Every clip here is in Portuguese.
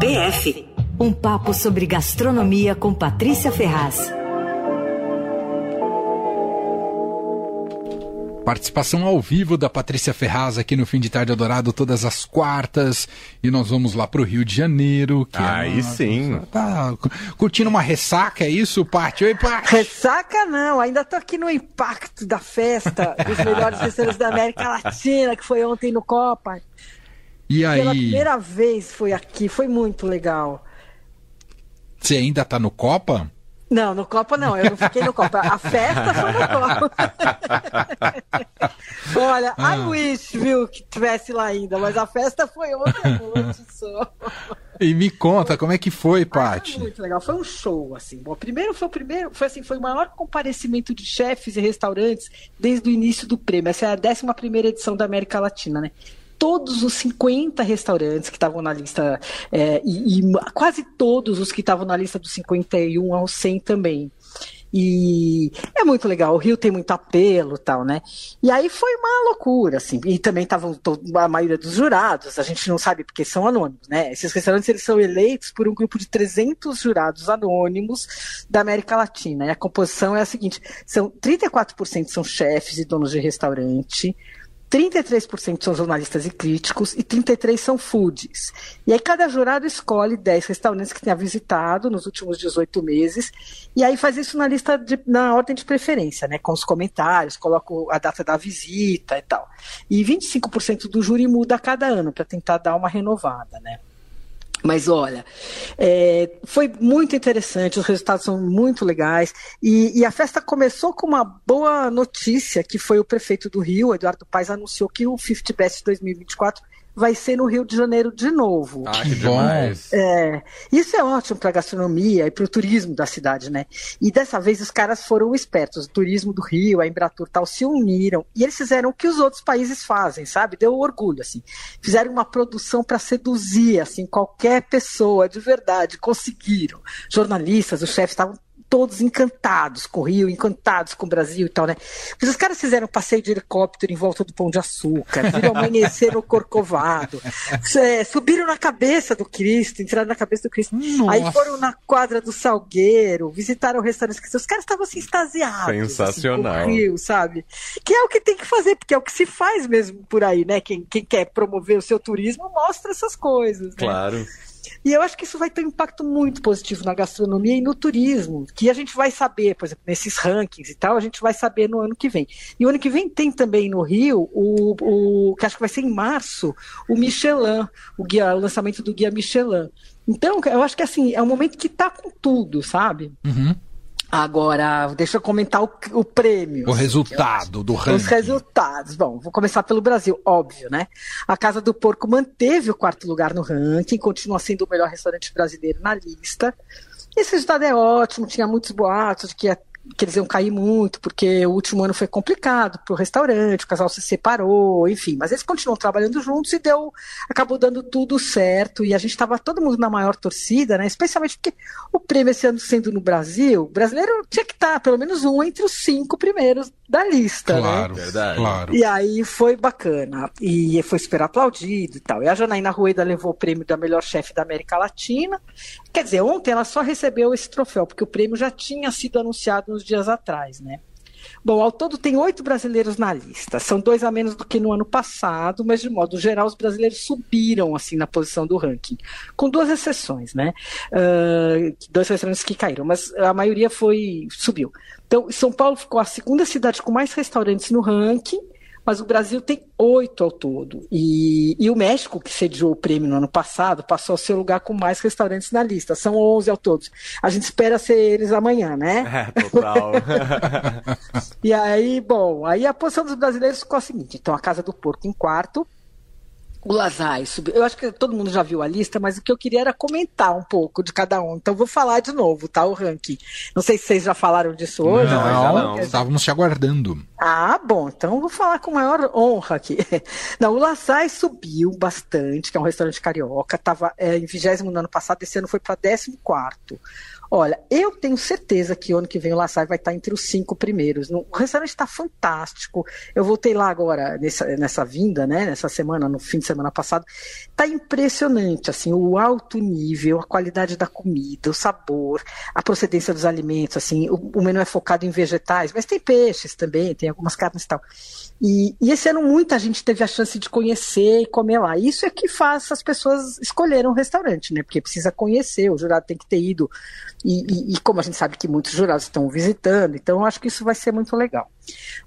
PF. Um papo sobre gastronomia com Patrícia Ferraz. Participação ao vivo da Patrícia Ferraz aqui no Fim de Tarde Adorado todas as quartas. E nós vamos lá para o Rio de Janeiro. Que é Aí é uma... sim. Tá curtindo uma ressaca, é isso, Paty? Oi, Paty. Ressaca não, ainda tô aqui no impacto da festa dos melhores restaurantes da América Latina, que foi ontem no Copa. E aí? Pela primeira vez foi aqui, foi muito legal. Você ainda tá no Copa? Não, no Copa não, eu não fiquei no Copa. A festa foi no Copa. Olha, ah. I wish, viu, que tivesse lá ainda, mas a festa foi ontem noite só. E me conta, como é que foi, Paty? Foi muito legal, foi um show, assim. Bom, primeiro foi o primeiro, foi assim, foi o maior comparecimento de chefes e restaurantes desde o início do prêmio. Essa é a 11 primeira edição da América Latina, né? Todos os 50 restaurantes que estavam na lista, é, e, e, quase todos os que estavam na lista dos 51 ao 100 também. E é muito legal, o Rio tem muito apelo tal, né? E aí foi uma loucura, assim. E também estavam a maioria dos jurados, a gente não sabe porque são anônimos, né? Esses restaurantes eles são eleitos por um grupo de 300 jurados anônimos da América Latina. E a composição é a seguinte: são 34% são chefes e donos de restaurante, 33% são jornalistas e críticos e 33% são foodies. E aí cada jurado escolhe 10 restaurantes que tenha visitado nos últimos 18 meses e aí faz isso na lista de, na ordem de preferência, né, com os comentários, coloca a data da visita e tal. E 25% do júri muda a cada ano para tentar dar uma renovada, né? Mas olha, é, foi muito interessante, os resultados são muito legais. E, e, a festa começou com uma boa notícia, que foi o prefeito do Rio, Eduardo Paes, anunciou que o 50 Best 2024 vai ser no Rio de Janeiro de novo. Ah, que demais. É, isso é ótimo para a gastronomia e para o turismo da cidade, né? E dessa vez os caras foram espertos. O turismo do Rio, a Embratur tal, se uniram e eles fizeram o que os outros países fazem, sabe? Deu orgulho, assim. Fizeram uma produção para seduzir, assim, qualquer pessoa, de verdade. Conseguiram. Jornalistas, os chefes estavam todos encantados com o Rio, encantados com o Brasil e tal, né? Mas os caras fizeram um passeio de helicóptero em volta do Pão de Açúcar, viram amanhecer no Corcovado, é, subiram na cabeça do Cristo, entraram na cabeça do Cristo, Nossa. aí foram na quadra do Salgueiro, visitaram restaurantes que os caras estavam assim extasiados. Sensacional. Assim, com o Rio, sabe? Que é o que tem que fazer, porque é o que se faz mesmo por aí, né? Quem, quem quer promover o seu turismo mostra essas coisas. Né? Claro. E eu acho que isso vai ter um impacto muito positivo na gastronomia e no turismo, que a gente vai saber, por exemplo, nesses rankings e tal, a gente vai saber no ano que vem. E o ano que vem tem também no Rio, o, o que acho que vai ser em março, o Michelin, o, guia, o lançamento do guia Michelin. Então, eu acho que assim, é um momento que está com tudo, sabe? Uhum. Agora, deixa eu comentar o, o prêmio. O resultado do ranking. Os resultados. Bom, vou começar pelo Brasil, óbvio, né? A Casa do Porco manteve o quarto lugar no ranking, continua sendo o melhor restaurante brasileiro na lista. Esse resultado é ótimo, tinha muitos boatos de que ia que eles iam cair muito, porque o último ano foi complicado para o restaurante, o casal se separou, enfim, mas eles continuam trabalhando juntos e deu, acabou dando tudo certo, e a gente estava todo mundo na maior torcida, né? Especialmente porque o prêmio esse ano sendo no Brasil, o brasileiro tinha que estar, tá, pelo menos um entre os cinco primeiros da lista, né? claro, né? Verdade. Claro. E aí foi bacana, e foi super aplaudido e tal. E a Janaína Rueda levou o prêmio da melhor chefe da América Latina. Quer dizer, ontem ela só recebeu esse troféu, porque o prêmio já tinha sido anunciado uns dias atrás, né? Bom, ao todo tem oito brasileiros na lista. São dois a menos do que no ano passado, mas de modo geral os brasileiros subiram assim na posição do ranking, com duas exceções, né? Uh, dois restaurantes que caíram, mas a maioria foi subiu. Então, São Paulo ficou a segunda cidade com mais restaurantes no ranking mas o Brasil tem oito ao todo. E, e o México, que sediou o prêmio no ano passado, passou a ser o lugar com mais restaurantes na lista. São onze ao todo. A gente espera ser eles amanhã, né? É, total. e aí, bom, aí a posição dos brasileiros ficou a seguinte: então a Casa do Porco em quarto, o Lazai subiu. Eu acho que todo mundo já viu a lista, mas o que eu queria era comentar um pouco de cada um. Então vou falar de novo, tá? O ranking. Não sei se vocês já falaram disso hoje. Não, não, não. estávamos te aguardando. Ah, bom. Então vou falar com maior honra aqui. Não, o Lazai subiu bastante, que é um restaurante carioca. Estava é, em vigésimo no ano passado, esse ano foi para décimo quarto. Olha, eu tenho certeza que o ano que vem o La Salle vai estar entre os cinco primeiros. O restaurante está fantástico. Eu voltei lá agora nessa, nessa vinda, né? Nessa semana, no fim de semana passado. Está impressionante, assim, o alto nível, a qualidade da comida, o sabor, a procedência dos alimentos, assim. O, o menu é focado em vegetais, mas tem peixes também, tem algumas carnes e tal. E, e, esse ano muita gente teve a chance de conhecer e comer lá. Isso é que faz as pessoas escolherem um restaurante, né? Porque precisa conhecer, o jurado tem que ter ido. E, e, e como a gente sabe que muitos jurados estão visitando, então acho que isso vai ser muito legal.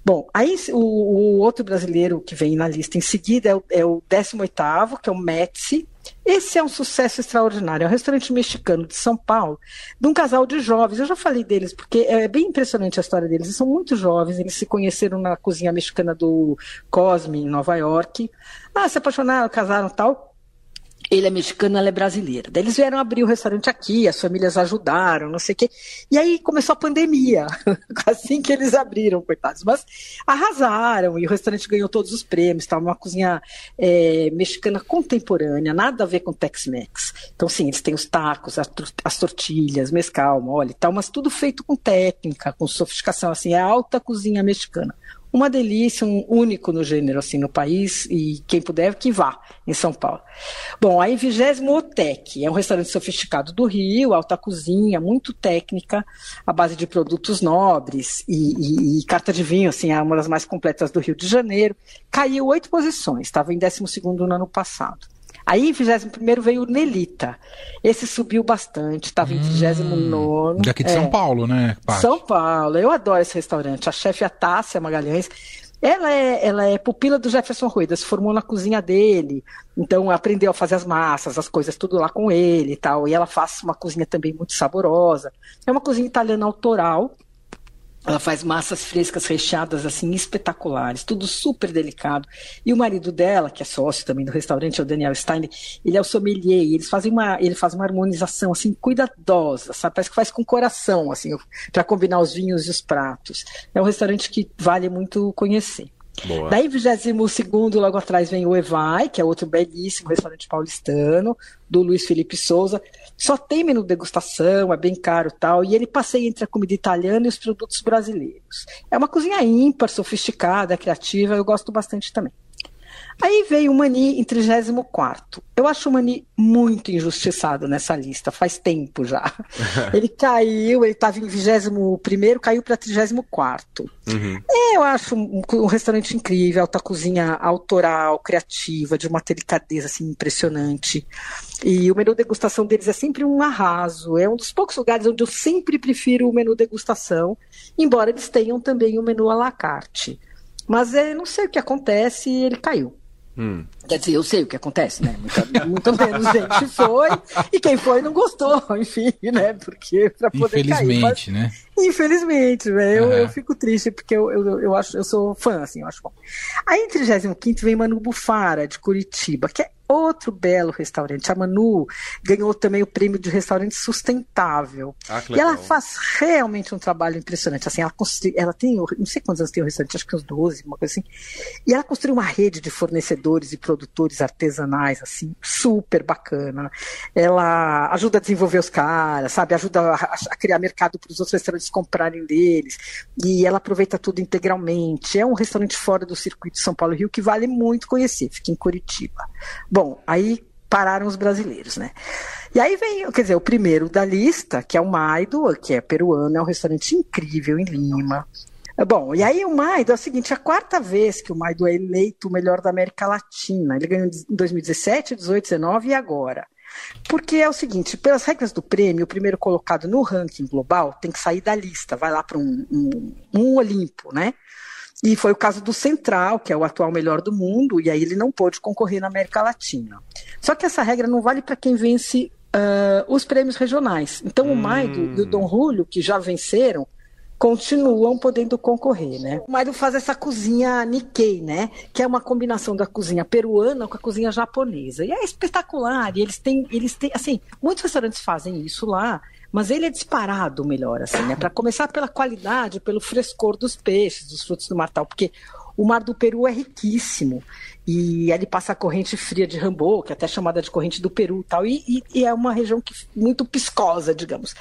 Bom, aí o, o outro brasileiro que vem na lista em seguida é o, é o 18º, que é o Metzi, esse é um sucesso extraordinário. É um restaurante mexicano de São Paulo, de um casal de jovens. Eu já falei deles, porque é bem impressionante a história deles. Eles são muito jovens, eles se conheceram na cozinha mexicana do Cosme, em Nova York. Ah, se apaixonaram, casaram tal. Ele é mexicano, ela é brasileira. Daí eles vieram abrir o restaurante aqui, as famílias ajudaram, não sei o quê. E aí começou a pandemia, assim que eles abriram, coitados. Mas arrasaram e o restaurante ganhou todos os prêmios. Estava uma cozinha é, mexicana contemporânea, nada a ver com Tex-Mex. Então, sim, eles têm os tacos, as tortilhas, mescal, mole e tal, mas tudo feito com técnica, com sofisticação, assim, é alta cozinha mexicana uma delícia, um único no gênero, assim, no país, e quem puder, que vá, em São Paulo. Bom, aí vigésimo Otec, é um restaurante sofisticado do Rio, alta cozinha, muito técnica, à base de produtos nobres e, e, e carta de vinho, assim, é uma das mais completas do Rio de Janeiro. Caiu oito posições, estava em décimo segundo no ano passado. Aí, em 21 veio o Nelita. Esse subiu bastante, estava em 29. Hum, daqui de é, São Paulo, né? Paty? São Paulo. Eu adoro esse restaurante. A chefe, a Tássia Magalhães, ela é, ela é pupila do Jefferson Rueda, se formou na cozinha dele, então aprendeu a fazer as massas, as coisas, tudo lá com ele e tal. E ela faz uma cozinha também muito saborosa. É uma cozinha italiana autoral, ela faz massas frescas recheadas assim espetaculares, tudo super delicado. E o marido dela, que é sócio também do restaurante, é o Daniel Stein, ele é o sommelier, eles fazem uma, ele faz uma harmonização assim cuidadosa, sabe? Parece que faz com coração assim, para combinar os vinhos e os pratos. É um restaurante que vale muito conhecer. Boa. Daí, 22 logo atrás vem o Evai, que é outro belíssimo restaurante paulistano, do Luiz Felipe Souza. Só tem menu degustação, é bem caro tal, e ele passeia entre a comida italiana e os produtos brasileiros. É uma cozinha ímpar, sofisticada, criativa, eu gosto bastante também. Aí veio o Mani em 34. Eu acho o Mani muito injustiçado nessa lista, faz tempo já. ele caiu, ele estava em 21, caiu para 34. Uhum. É, eu acho um, um, restaurante incrível, alta cozinha autoral, criativa, de uma delicadeza assim, impressionante. E o menu degustação deles é sempre um arraso. É um dos poucos lugares onde eu sempre prefiro o menu degustação, embora eles tenham também o menu à la carte. Mas é, não sei o que acontece, ele caiu. Hum. Quer dizer, eu sei o que acontece, né? Muito, muito menos gente foi, e quem foi não gostou, enfim, né? Porque para poder Infelizmente, cair, mas, né? Infelizmente? Eu, uhum. eu fico triste porque eu, eu, eu, acho, eu sou fã, assim, eu acho bom. Aí em 35 vem Manu Bufara, de Curitiba, que é outro belo restaurante. A Manu ganhou também o prêmio de restaurante sustentável. Ah, e ela faz realmente um trabalho impressionante. Assim, ela, construi, ela tem, não sei quantos anos tem o restaurante, acho que uns 12, uma coisa assim. E ela construiu uma rede de fornecedores e produtores artesanais, assim, super bacana. Ela ajuda a desenvolver os caras, sabe? Ajuda a, a criar mercado para os outros restaurantes comprarem deles. E ela aproveita tudo integralmente. É um restaurante fora do circuito São Paulo Rio que vale muito conhecer. Fica em Curitiba. Bom, aí pararam os brasileiros, né? E aí vem, quer dizer, o primeiro da lista, que é o Maido, que é peruano, é um restaurante incrível em Lima. Bom, e aí o Maido é o seguinte, é a quarta vez que o Maido é eleito o melhor da América Latina. Ele ganhou em 2017, 18, 19 e agora. Porque é o seguinte, pelas regras do prêmio, o primeiro colocado no ranking global tem que sair da lista, vai lá para um, um, um Olimpo, né? E foi o caso do Central, que é o atual melhor do mundo, e aí ele não pôde concorrer na América Latina. Só que essa regra não vale para quem vence uh, os prêmios regionais. Então hum. o Maido e o Dom Julio, que já venceram, continuam podendo concorrer, né? O Maido faz essa cozinha Nikkei, né? Que é uma combinação da cozinha peruana com a cozinha japonesa. E é espetacular. E eles têm, eles têm, assim, muitos restaurantes fazem isso lá mas ele é disparado melhor, assim, né? Para começar pela qualidade, pelo frescor dos peixes, dos frutos do mar tal, porque O mar do Peru é riquíssimo. E ali passa a corrente fria de Rambo, que é até chamada de corrente do Peru tal, e, e, e é uma região que, muito piscosa, digamos.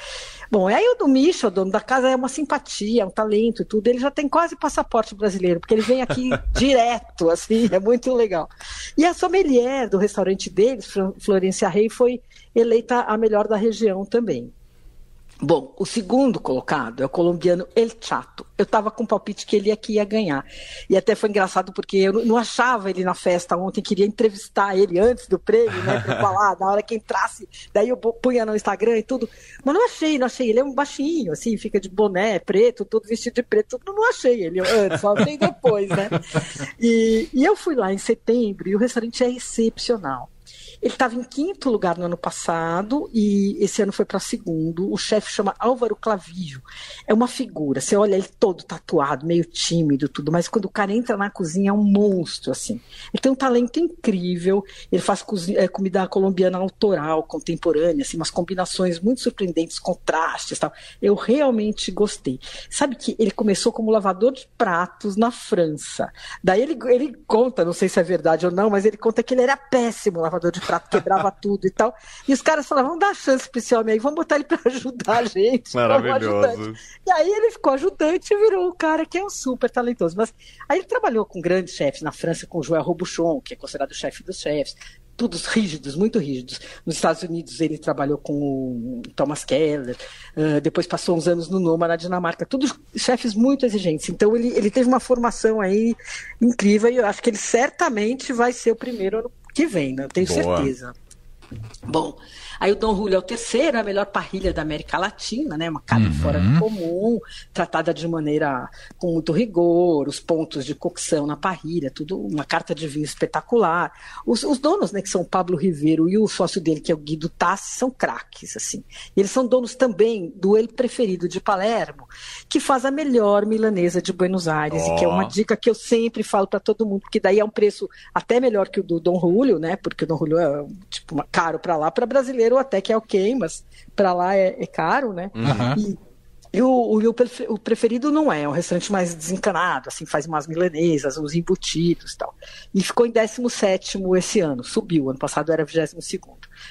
Bom, aí o do Michel, o dono da casa, é uma simpatia, é um talento e tudo. Ele já tem quase passaporte brasileiro, porque ele vem aqui direto, assim, é muito legal. E a sommelier do restaurante deles, Florência Rei, foi eleita a melhor da região também. Bom, o segundo colocado é o colombiano El Chato. Eu estava com o palpite que ele aqui ia ganhar. E até foi engraçado porque eu não achava ele na festa ontem, queria entrevistar ele antes do prêmio, né? Pra falar, na hora que entrasse, daí eu punha no Instagram e tudo. Mas não achei, não achei. Ele é um baixinho, assim, fica de boné preto, todo vestido de preto. Tudo. Não achei ele antes, só achei depois, né? E, e eu fui lá em setembro e o restaurante é excepcional. Ele estava em quinto lugar no ano passado e esse ano foi para segundo. O chefe chama Álvaro Clavijo. É uma figura. Você olha ele todo tatuado, meio tímido, tudo, mas quando o cara entra na cozinha é um monstro, assim. Ele tem um talento incrível. Ele faz é, comida colombiana autoral, contemporânea, assim, umas combinações muito surpreendentes, contrastes, tal. Eu realmente gostei. Sabe que ele começou como lavador de pratos na França. Daí ele, ele conta, não sei se é verdade ou não, mas ele conta que ele era péssimo lavador de pratos prato quebrava tudo e tal. E os caras falavam, vamos dar chance pra esse homem aí, vamos botar ele pra ajudar a gente. Maravilhoso. E aí ele ficou ajudante e virou o cara que é um super talentoso. Mas aí ele trabalhou com grandes chefes na França, com Joël Robuchon, que é considerado o chefe dos chefes todos rígidos, muito rígidos. Nos Estados Unidos ele trabalhou com o Thomas Keller, uh, depois passou uns anos no Noma na Dinamarca, todos chefes muito exigentes. Então ele, ele teve uma formação aí incrível e eu acho que ele certamente vai ser o primeiro que vem, né? Eu tenho Boa. certeza. Bom, Aí o Dom Julio é o terceiro, a melhor parrilha da América Latina, né? Uma carne uhum. fora do comum, tratada de maneira com muito rigor, os pontos de cocção na parrilha, tudo uma carta de vinho espetacular. Os, os donos, né, que são o Pablo Ribeiro e o sócio dele, que é o Guido Tassi, são craques, assim. E eles são donos também do El Preferido de Palermo, que faz a melhor milanesa de Buenos Aires, oh. e que é uma dica que eu sempre falo para todo mundo, porque daí é um preço até melhor que o do Dom Julio, né? Porque o Dom Julio é tipo caro para lá, para brasileiro até que é ok, mas para lá é, é, caro, né? Uhum. E, e o, o, o, preferido não é, é um restaurante mais desencanado, assim, faz umas milanesas, uns embutidos e tal. E ficou em 17 esse ano, subiu, ano passado era 22.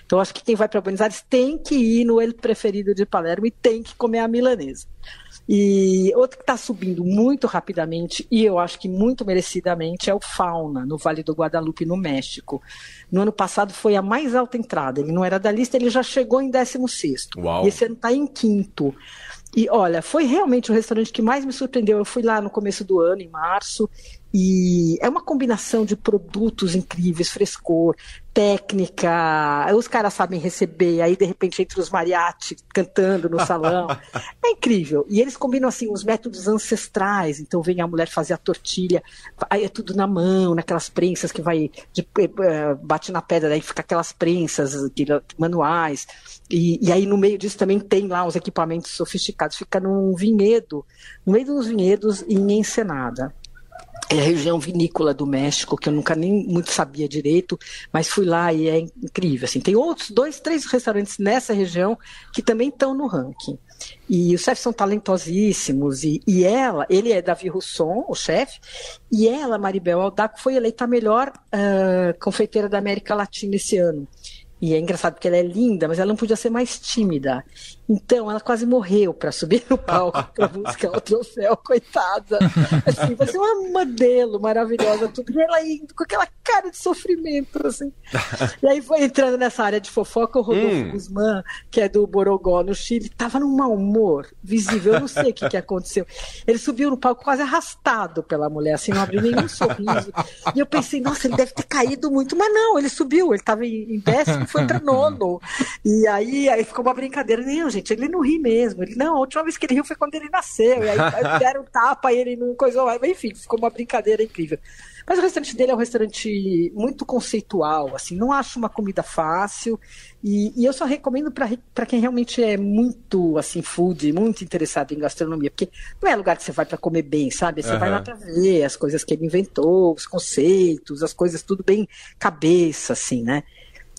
Então acho que quem vai para Buenos Aires tem que ir no ele preferido de Palermo e tem que comer a milanesa. E outro que está subindo muito rapidamente, e eu acho que muito merecidamente, é o Fauna, no Vale do Guadalupe, no México. No ano passado foi a mais alta entrada. Ele não era da lista, ele já chegou em 16. Uau. E esse ano está em quinto. E olha, foi realmente o restaurante que mais me surpreendeu. Eu fui lá no começo do ano, em março, e é uma combinação de produtos incríveis, frescor, técnica, os caras sabem receber, aí de repente entre os mariachi cantando no salão. é incrível. E eles combinam assim os métodos ancestrais, então vem a mulher fazer a tortilha, aí é tudo na mão, naquelas prensas que vai de, uh, bate na pedra, aí fica aquelas prensas manuais. E, e, aí no meio disso também tem lá os equipamentos sofisticados, fica num vinhedo, no meio dos vinhedos em Ensenada é a região vinícola do México, que eu nunca nem muito sabia direito, mas fui lá e é incrível. Assim, tem outros dois, três restaurantes nessa região que também estão no ranking. E os chefes são talentosíssimos. E, e ela, ele é Davi Rousson, o chefe, e ela, Maribel Aldaco, foi eleita a melhor uh, confeiteira da América Latina esse ano. E é engraçado porque ela é linda, mas ela não podia ser mais tímida. Então ela quase morreu para subir no palco para buscar o troféu, coitada. Assim, vai ser uma modelo maravilhosa, tudo. E ela indo com aquela cara de sofrimento, assim. E aí foi entrando nessa área de fofoca o Rodolfo hum. Guzmán, que é do Borogó, no Chile, tava num mau humor visível. Eu não sei o que, que aconteceu. Ele subiu no palco quase arrastado pela mulher, assim, não abriu nenhum sorriso. E eu pensei, nossa, ele deve ter caído muito, mas não, ele subiu, ele estava em décimo foi para nono. E aí, aí ficou uma brincadeira. Não, gente, ele não ri mesmo. Ele, não, a última vez que ele riu foi quando ele nasceu. E aí deram um tapa e ele não coisou mais. Enfim, ficou uma brincadeira incrível. Mas o restaurante dele é um restaurante muito conceitual, assim, não acho uma comida fácil. E, e eu só recomendo para quem realmente é muito, assim, food, muito interessado em gastronomia, porque não é lugar que você vai para comer bem, sabe? Você uhum. vai lá para ver as coisas que ele inventou, os conceitos, as coisas tudo bem cabeça, assim, né?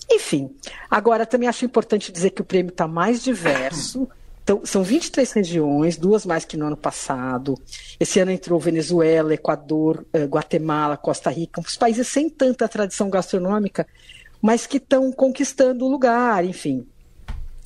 Enfim, agora também acho importante dizer que o prêmio está mais diverso. Então, são 23 regiões, duas mais que no ano passado. Esse ano entrou Venezuela, Equador, eh, Guatemala, Costa Rica, uns países sem tanta tradição gastronômica, mas que estão conquistando o lugar, enfim.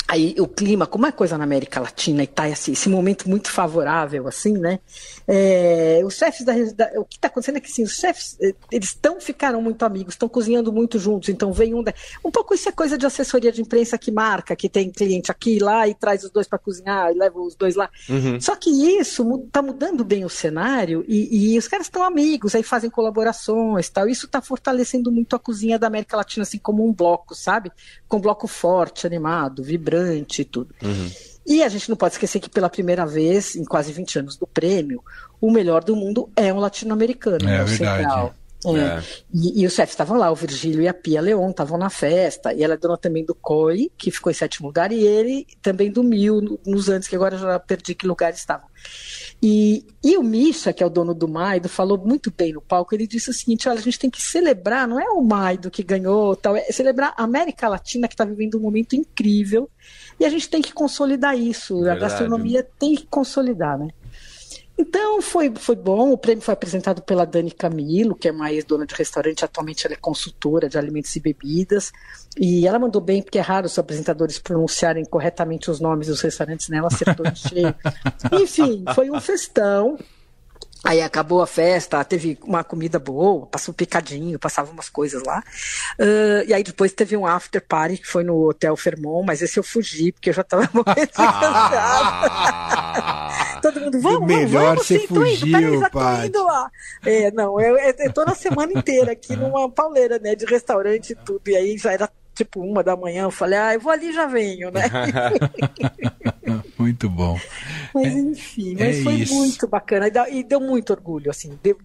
Aí o clima, como é coisa na América Latina e tá assim, esse momento muito favorável, assim, né? É, os chefes da, da, O que está acontecendo é que assim, os chefes, eh, eles estão, ficaram muito amigos, estão cozinhando muito juntos, então vem um. Da, um pouco isso é coisa de assessoria de imprensa que marca, que tem cliente aqui e lá e traz os dois para cozinhar e leva os dois lá. Uhum. Só que isso está mudando bem o cenário e, e os caras estão amigos, aí fazem colaborações tal. Isso está fortalecendo muito a cozinha da América Latina, assim, como um bloco, sabe? Com um bloco forte, animado, vibrante e tudo. Uhum. E a gente não pode esquecer que pela primeira vez, em quase 20 anos do prêmio, o melhor do mundo é um latino-americano. É, é verdade. Central. É. É. E, e, os chefes estavam lá, o Virgílio e a Pia Leon estavam na festa, e ela é dona também do COI, que ficou em sétimo lugar, e ele também do Mil, nos anos, que agora já perdi que lugar estavam. E, e o Misha, que é o dono do Maido, falou muito bem no palco. Ele disse o seguinte: olha, a gente tem que celebrar, não é o Maido que ganhou, tal, é celebrar a América Latina que está vivendo um momento incrível. E a gente tem que consolidar isso. Verdade. A gastronomia tem que consolidar, né? Então foi, foi bom. O prêmio foi apresentado pela Dani Camilo, que é uma ex-dona de restaurante, atualmente ela é consultora de alimentos e bebidas. E ela mandou bem, porque é raro os apresentadores pronunciarem corretamente os nomes dos restaurantes, né? Ela acertou em cheio. Enfim, foi um festão. Aí acabou a festa, teve uma comida boa, passou um picadinho, passava umas coisas lá. Uh, e aí depois teve um after party que foi no Hotel Fermon, mas esse eu fugi, porque eu já tava morrendo de cansado. Todo mundo, vamos, melhor vamos, você sim, fugiu, tô indo, peraí, já tô indo lá. É, não, eu, eu tô na semana inteira aqui numa pauleira, né, de restaurante e tudo, e aí já era tipo uma da manhã, eu falei, ah, eu vou ali e já venho, né? muito bom. Mas é, enfim, mas é foi isso. muito bacana e deu muito orgulho, assim, de,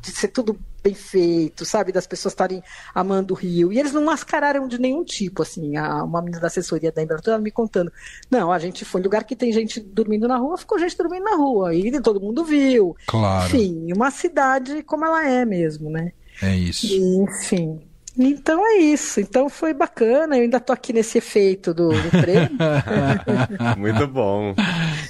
de, ser tudo bem feito, sabe? Das pessoas estarem amando o Rio. E eles não mascararam de nenhum tipo, assim. A, uma menina da assessoria da Embratur me contando. Não, a gente foi em lugar que tem gente dormindo na rua, ficou gente dormindo na rua. E todo mundo viu. Claro. Enfim, uma cidade como ela é mesmo, né? É isso. E, enfim, então é isso. Então foi bacana. Eu ainda tô aqui nesse efeito do, do prêmio. Muito bom.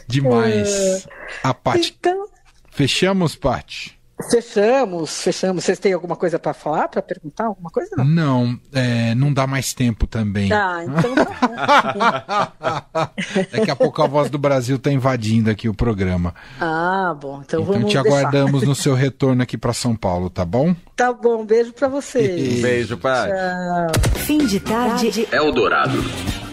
Demais. É... A Paty. Então... Fechamos, Paty? Fechamos, fechamos. Vocês têm alguma coisa para falar, para perguntar? Alguma coisa? Não, não, é, não dá mais tempo também. Ah, então tá Daqui a pouco a voz do Brasil está invadindo aqui o programa. Ah, bom. Então, então vamos te deixar. aguardamos no seu retorno aqui para São Paulo, tá bom? Tá bom, beijo para vocês. Beijo, pai. Tchau. Fim de tarde. Eldorado.